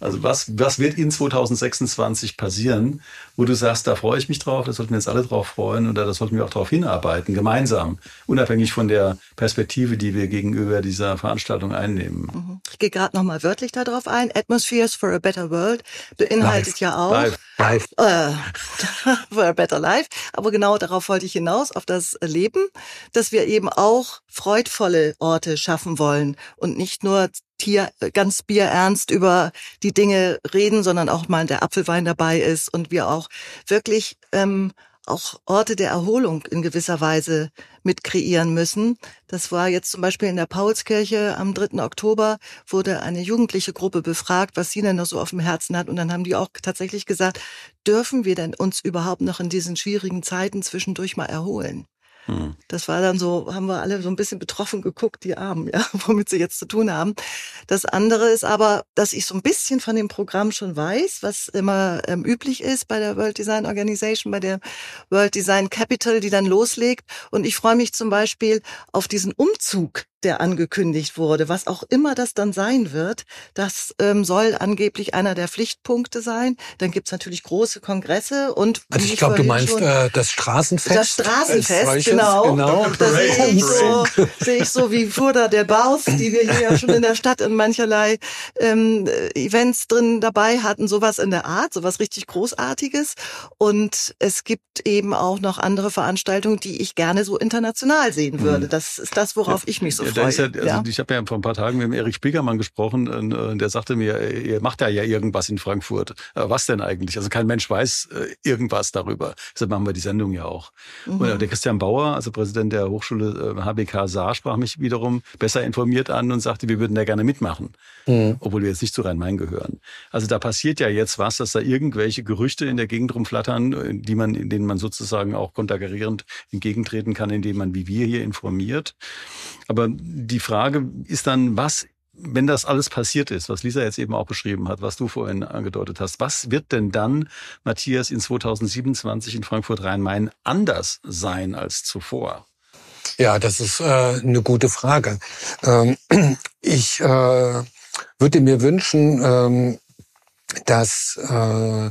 Also was, was wird in 2026 passieren, wo du sagst, da freue ich mich drauf, da sollten wir uns alle drauf freuen oder da sollten wir auch drauf hinarbeiten, gemeinsam, unabhängig von der Perspektive, die wir gegenüber dieser Veranstaltung einnehmen. Mhm. Ich gehe gerade nochmal wörtlich darauf ein. Atmospheres for a Better World beinhaltet Live. ja auch Live. Live. äh, for a better life. Aber genau darauf wollte ich hinaus, auf das Leben, dass wir eben auch freudvolle Orte schaffen wollen und nicht nur Tier, ganz bierernst über die Dinge reden, sondern auch mal der Apfelwein dabei ist und wir auch wirklich ähm, auch Orte der Erholung in gewisser Weise mit kreieren müssen. Das war jetzt zum Beispiel in der Paulskirche am 3. Oktober wurde eine jugendliche Gruppe befragt, was sie denn noch so auf dem Herzen hat. Und dann haben die auch tatsächlich gesagt, dürfen wir denn uns überhaupt noch in diesen schwierigen Zeiten zwischendurch mal erholen? Das war dann so, haben wir alle so ein bisschen betroffen geguckt, die Armen, ja, womit sie jetzt zu tun haben. Das andere ist aber, dass ich so ein bisschen von dem Programm schon weiß, was immer ähm, üblich ist bei der World Design Organization, bei der World Design Capital, die dann loslegt. Und ich freue mich zum Beispiel auf diesen Umzug, der angekündigt wurde, was auch immer das dann sein wird. Das ähm, soll angeblich einer der Pflichtpunkte sein. Dann gibt's natürlich große Kongresse und Also ich glaube, du meinst schon- äh, das Straßenfest. das Straßenfest, solches, genau. genau. Da sehe ich, so, sehe ich so wie Furda der Baus, die wir hier ja schon in der Stadt in mancherlei ähm, äh, Events drin dabei hatten, sowas in der Art, sowas richtig Großartiges. Und es gibt eben auch noch andere Veranstaltungen, die ich gerne so international sehen würde. Das ist das, worauf ich mich so Mhm. Ja, da freue. ja, also ja. Ich habe ja vor ein paar Tagen mit dem Erik Spiegermann gesprochen und äh, der sagte mir, ihr macht ja ja irgendwas in Frankfurt. Äh, Was denn eigentlich? Also kein Mensch weiß äh, irgendwas darüber. Deshalb machen wir die Sendung ja auch. Mhm. Und äh, der Christian Bauer, also Präsident der Hochschule äh, HBK Saar, sprach mich wiederum besser informiert an und sagte, wir würden da gerne mitmachen. Mhm. Obwohl wir jetzt nicht zu Rhein-Main gehören. Also da passiert ja jetzt was, dass da irgendwelche Gerüchte in der Gegend rumflattern, äh, die man, in denen man sozusagen auch konterkarierend entgegentreten kann, indem man wie wir hier informiert. Aber die Frage ist dann, was wenn das alles passiert ist, was Lisa jetzt eben auch beschrieben hat, was du vorhin angedeutet hast, was wird denn dann, Matthias, in 2027 in Frankfurt-Rhein-Main anders sein als zuvor? Ja, das ist äh, eine gute Frage. Ähm, ich äh, würde mir wünschen, ähm, dass äh,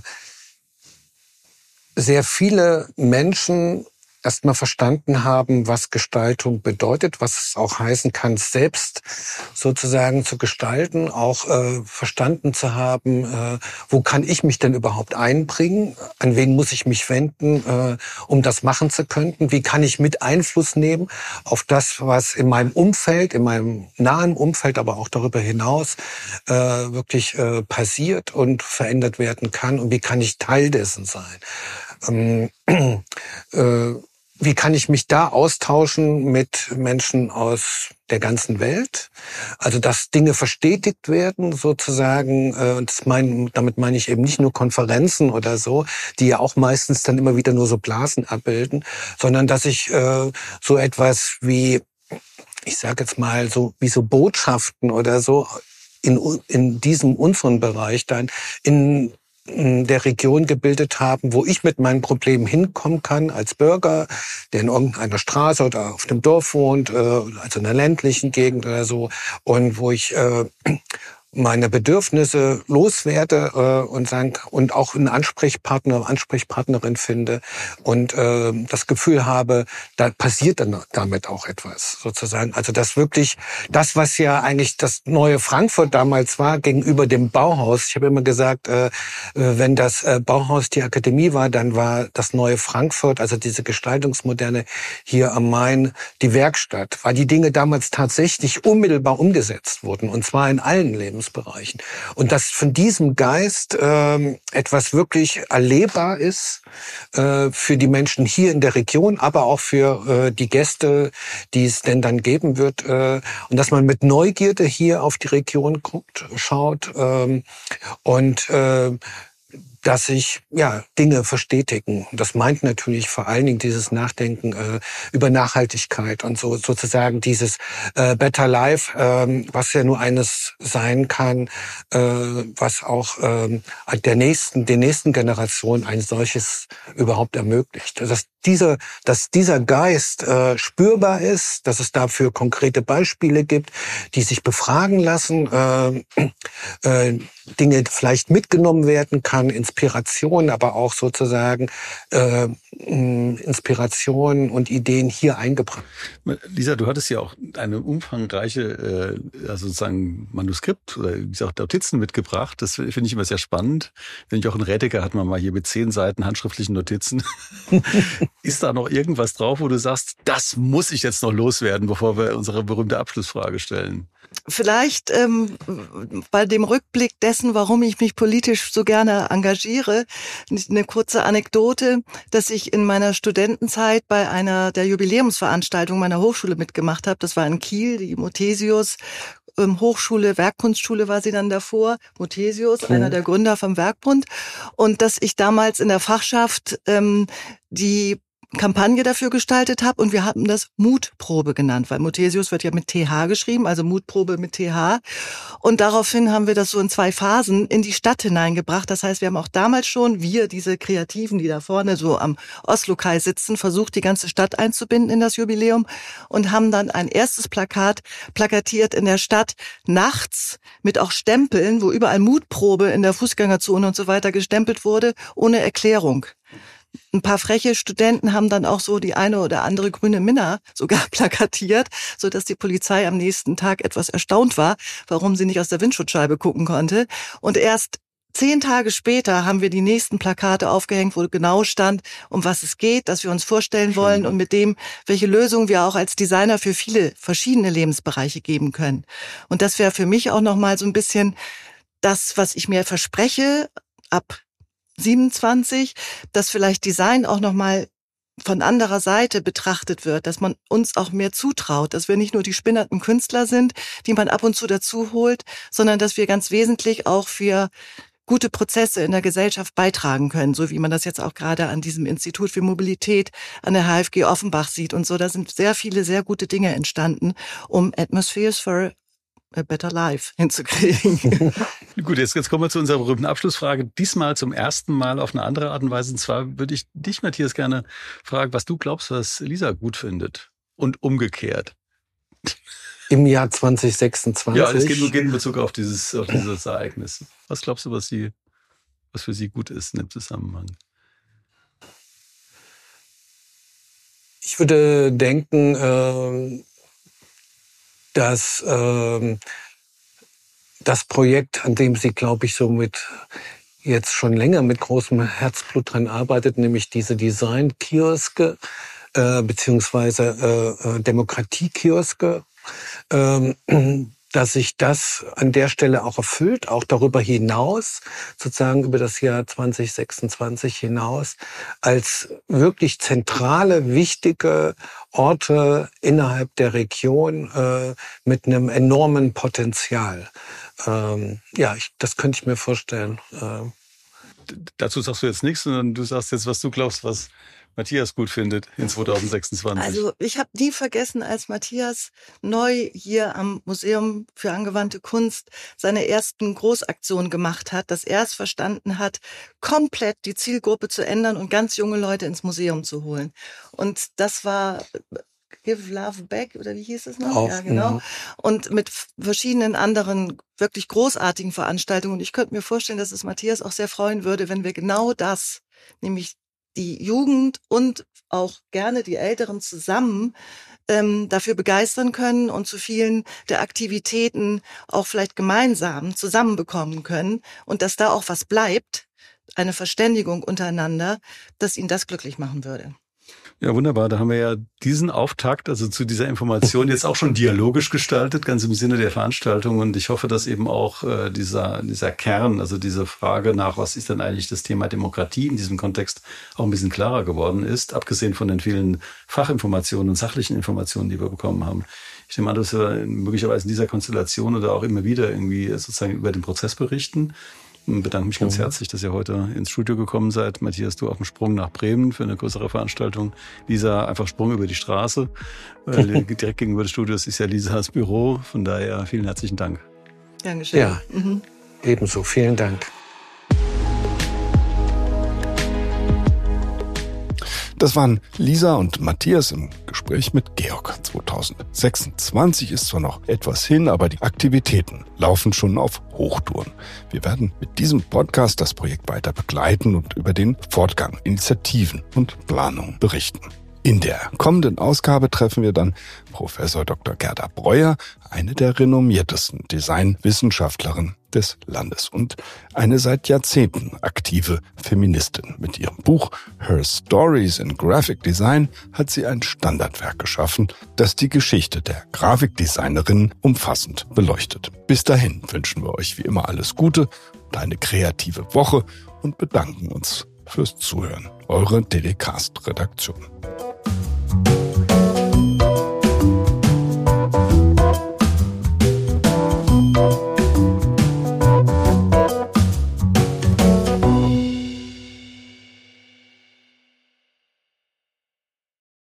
sehr viele Menschen erstmal verstanden haben, was Gestaltung bedeutet, was es auch heißen kann, selbst sozusagen zu gestalten, auch äh, verstanden zu haben, äh, wo kann ich mich denn überhaupt einbringen, an wen muss ich mich wenden, äh, um das machen zu können, wie kann ich mit Einfluss nehmen auf das, was in meinem Umfeld, in meinem nahen Umfeld, aber auch darüber hinaus äh, wirklich äh, passiert und verändert werden kann und wie kann ich Teil dessen sein. Ähm, äh, wie kann ich mich da austauschen mit Menschen aus der ganzen Welt? Also, dass Dinge verstetigt werden, sozusagen. äh, Und mein, damit meine ich eben nicht nur Konferenzen oder so, die ja auch meistens dann immer wieder nur so Blasen abbilden, sondern dass ich äh, so etwas wie, ich sage jetzt mal, so wie so Botschaften oder so in, in diesem unseren Bereich dann in der Region gebildet haben, wo ich mit meinen Problemen hinkommen kann als Bürger, der in irgendeiner Straße oder auf dem Dorf wohnt, äh, also in einer ländlichen Gegend oder so, und wo ich äh, meine Bedürfnisse loswerde äh, und sagen und auch einen Ansprechpartner, Ansprechpartnerin finde und äh, das Gefühl habe, da passiert dann damit auch etwas sozusagen. Also das wirklich das, was ja eigentlich das neue Frankfurt damals war gegenüber dem Bauhaus. Ich habe immer gesagt, äh, äh wenn das äh, Bauhaus die Akademie war, dann war das neue Frankfurt, also diese Gestaltungsmoderne hier am Main, die Werkstatt, weil die Dinge damals tatsächlich unmittelbar umgesetzt wurden und zwar in allen Leben. Lebensbereichen. Und dass von diesem Geist ähm, etwas wirklich erlebbar ist äh, für die Menschen hier in der Region, aber auch für äh, die Gäste, die es denn dann geben wird. Äh, und dass man mit Neugierde hier auf die Region guckt, schaut ähm, und äh, dass sich ja Dinge verstetigen. Das meint natürlich vor allen Dingen dieses Nachdenken äh, über Nachhaltigkeit und so sozusagen dieses äh, Better Life, ähm, was ja nur eines sein kann, äh, was auch ähm, der nächsten, der nächsten Generation ein solches überhaupt ermöglicht. Dass dieser, dass dieser Geist äh, spürbar ist, dass es dafür konkrete Beispiele gibt, die sich befragen lassen, äh, äh, Dinge vielleicht mitgenommen werden kann, Inspiration, aber auch sozusagen äh, Inspiration und Ideen hier eingebracht. Lisa, du hattest ja auch eine umfangreiche, äh, also sozusagen Manuskript oder wie gesagt Notizen mitgebracht. Das finde ich immer sehr spannend. Wenn ich auch in Rätiger hat man mal hier mit zehn Seiten handschriftlichen Notizen. Ist da noch irgendwas drauf, wo du sagst, das muss ich jetzt noch loswerden, bevor wir unsere berühmte Abschlussfrage stellen? Vielleicht ähm, bei dem Rückblick dessen, warum ich mich politisch so gerne engagiere, eine kurze Anekdote, dass ich in meiner Studentenzeit bei einer der Jubiläumsveranstaltungen meiner Hochschule mitgemacht habe. Das war in Kiel, die Mothesius ähm, Hochschule, Werkkunstschule war sie dann davor, Mothesius, mhm. einer der Gründer vom Werkbund. Und dass ich damals in der Fachschaft ähm, die Kampagne dafür gestaltet habe und wir haben das Mutprobe genannt, weil Muthesius wird ja mit TH geschrieben, also Mutprobe mit TH. Und daraufhin haben wir das so in zwei Phasen in die Stadt hineingebracht. Das heißt, wir haben auch damals schon, wir, diese Kreativen, die da vorne so am Oslo-Kai sitzen, versucht, die ganze Stadt einzubinden in das Jubiläum und haben dann ein erstes Plakat plakatiert in der Stadt nachts mit auch Stempeln, wo überall Mutprobe in der Fußgängerzone und so weiter gestempelt wurde, ohne Erklärung ein paar freche Studenten haben dann auch so die eine oder andere grüne Minna sogar plakatiert, so dass die Polizei am nächsten Tag etwas erstaunt war, warum sie nicht aus der Windschutzscheibe gucken konnte. Und erst Zehn Tage später haben wir die nächsten Plakate aufgehängt, wo genau stand, um was es geht, dass wir uns vorstellen wollen und mit dem, welche Lösung wir auch als Designer für viele verschiedene Lebensbereiche geben können. Und das wäre für mich auch nochmal so ein bisschen das, was ich mir verspreche, ab 27, dass vielleicht Design auch nochmal von anderer Seite betrachtet wird, dass man uns auch mehr zutraut, dass wir nicht nur die spinnerten Künstler sind, die man ab und zu dazu holt, sondern dass wir ganz wesentlich auch für gute Prozesse in der Gesellschaft beitragen können, so wie man das jetzt auch gerade an diesem Institut für Mobilität an der HFG Offenbach sieht und so. Da sind sehr viele sehr gute Dinge entstanden, um Atmospheres for Better Life hinzukriegen. Gut, jetzt, jetzt kommen wir zu unserer berühmten Abschlussfrage. Diesmal zum ersten Mal auf eine andere Art und Weise. Und zwar würde ich dich, Matthias, gerne fragen, was du glaubst, was Lisa gut findet. Und umgekehrt. Im Jahr 2026? Ja, es geht nur in Bezug auf dieses, auf dieses Ereignis. Was glaubst du, was, sie, was für sie gut ist in dem Zusammenhang? Ich würde denken, äh, dass ähm, das Projekt, an dem sie, glaube ich, so jetzt schon länger mit großem Herzblut dran arbeitet, nämlich diese Design-Kioske äh, beziehungsweise äh, äh Demokratie-Kioske, ähm, dass sich das an der Stelle auch erfüllt, auch darüber hinaus, sozusagen über das Jahr 2026 hinaus, als wirklich zentrale, wichtige Orte innerhalb der Region äh, mit einem enormen Potenzial. Ähm, ja, ich, das könnte ich mir vorstellen. Äh, Dazu sagst du jetzt nichts, sondern du sagst jetzt, was du glaubst, was Matthias gut findet in 2026? Also ich habe nie vergessen, als Matthias neu hier am Museum für angewandte Kunst seine ersten Großaktionen gemacht hat, dass er es verstanden hat, komplett die Zielgruppe zu ändern und ganz junge Leute ins Museum zu holen. Und das war Give Love Back oder wie hieß es noch? Auch, ja, genau. Und mit verschiedenen anderen wirklich großartigen Veranstaltungen. Und ich könnte mir vorstellen, dass es Matthias auch sehr freuen würde, wenn wir genau das, nämlich die Jugend und auch gerne die Älteren zusammen ähm, dafür begeistern können und zu vielen der Aktivitäten auch vielleicht gemeinsam zusammenbekommen können und dass da auch was bleibt, eine Verständigung untereinander, dass ihn das glücklich machen würde. Ja, wunderbar. Da haben wir ja diesen Auftakt, also zu dieser Information jetzt auch schon dialogisch gestaltet, ganz im Sinne der Veranstaltung. Und ich hoffe, dass eben auch äh, dieser, dieser Kern, also diese Frage nach, was ist denn eigentlich das Thema Demokratie in diesem Kontext auch ein bisschen klarer geworden ist, abgesehen von den vielen Fachinformationen und sachlichen Informationen, die wir bekommen haben. Ich nehme an, dass wir möglicherweise in dieser Konstellation oder auch immer wieder irgendwie sozusagen über den Prozess berichten. Und bedanke mich ganz herzlich, dass ihr heute ins Studio gekommen seid. Matthias, du auf dem Sprung nach Bremen für eine größere Veranstaltung. Lisa einfach Sprung über die Straße, weil direkt gegenüber des Studios ist ja Lisas Büro. Von daher vielen herzlichen Dank. Geschehen. Ja. Mhm. Ebenso. Vielen Dank. Das waren Lisa und Matthias im Gespräch mit Georg. 2026 ist zwar noch etwas hin, aber die Aktivitäten laufen schon auf Hochtouren. Wir werden mit diesem Podcast das Projekt weiter begleiten und über den Fortgang, Initiativen und Planungen berichten. In der kommenden Ausgabe treffen wir dann Professor Dr. Gerda Breuer, eine der renommiertesten Designwissenschaftlerinnen des Landes und eine seit Jahrzehnten aktive Feministin. Mit ihrem Buch Her Stories in Graphic Design hat sie ein Standardwerk geschaffen, das die Geschichte der Grafikdesignerin umfassend beleuchtet. Bis dahin wünschen wir euch wie immer alles Gute und eine kreative Woche und bedanken uns fürs Zuhören. Eure Telecast-Redaktion. thank you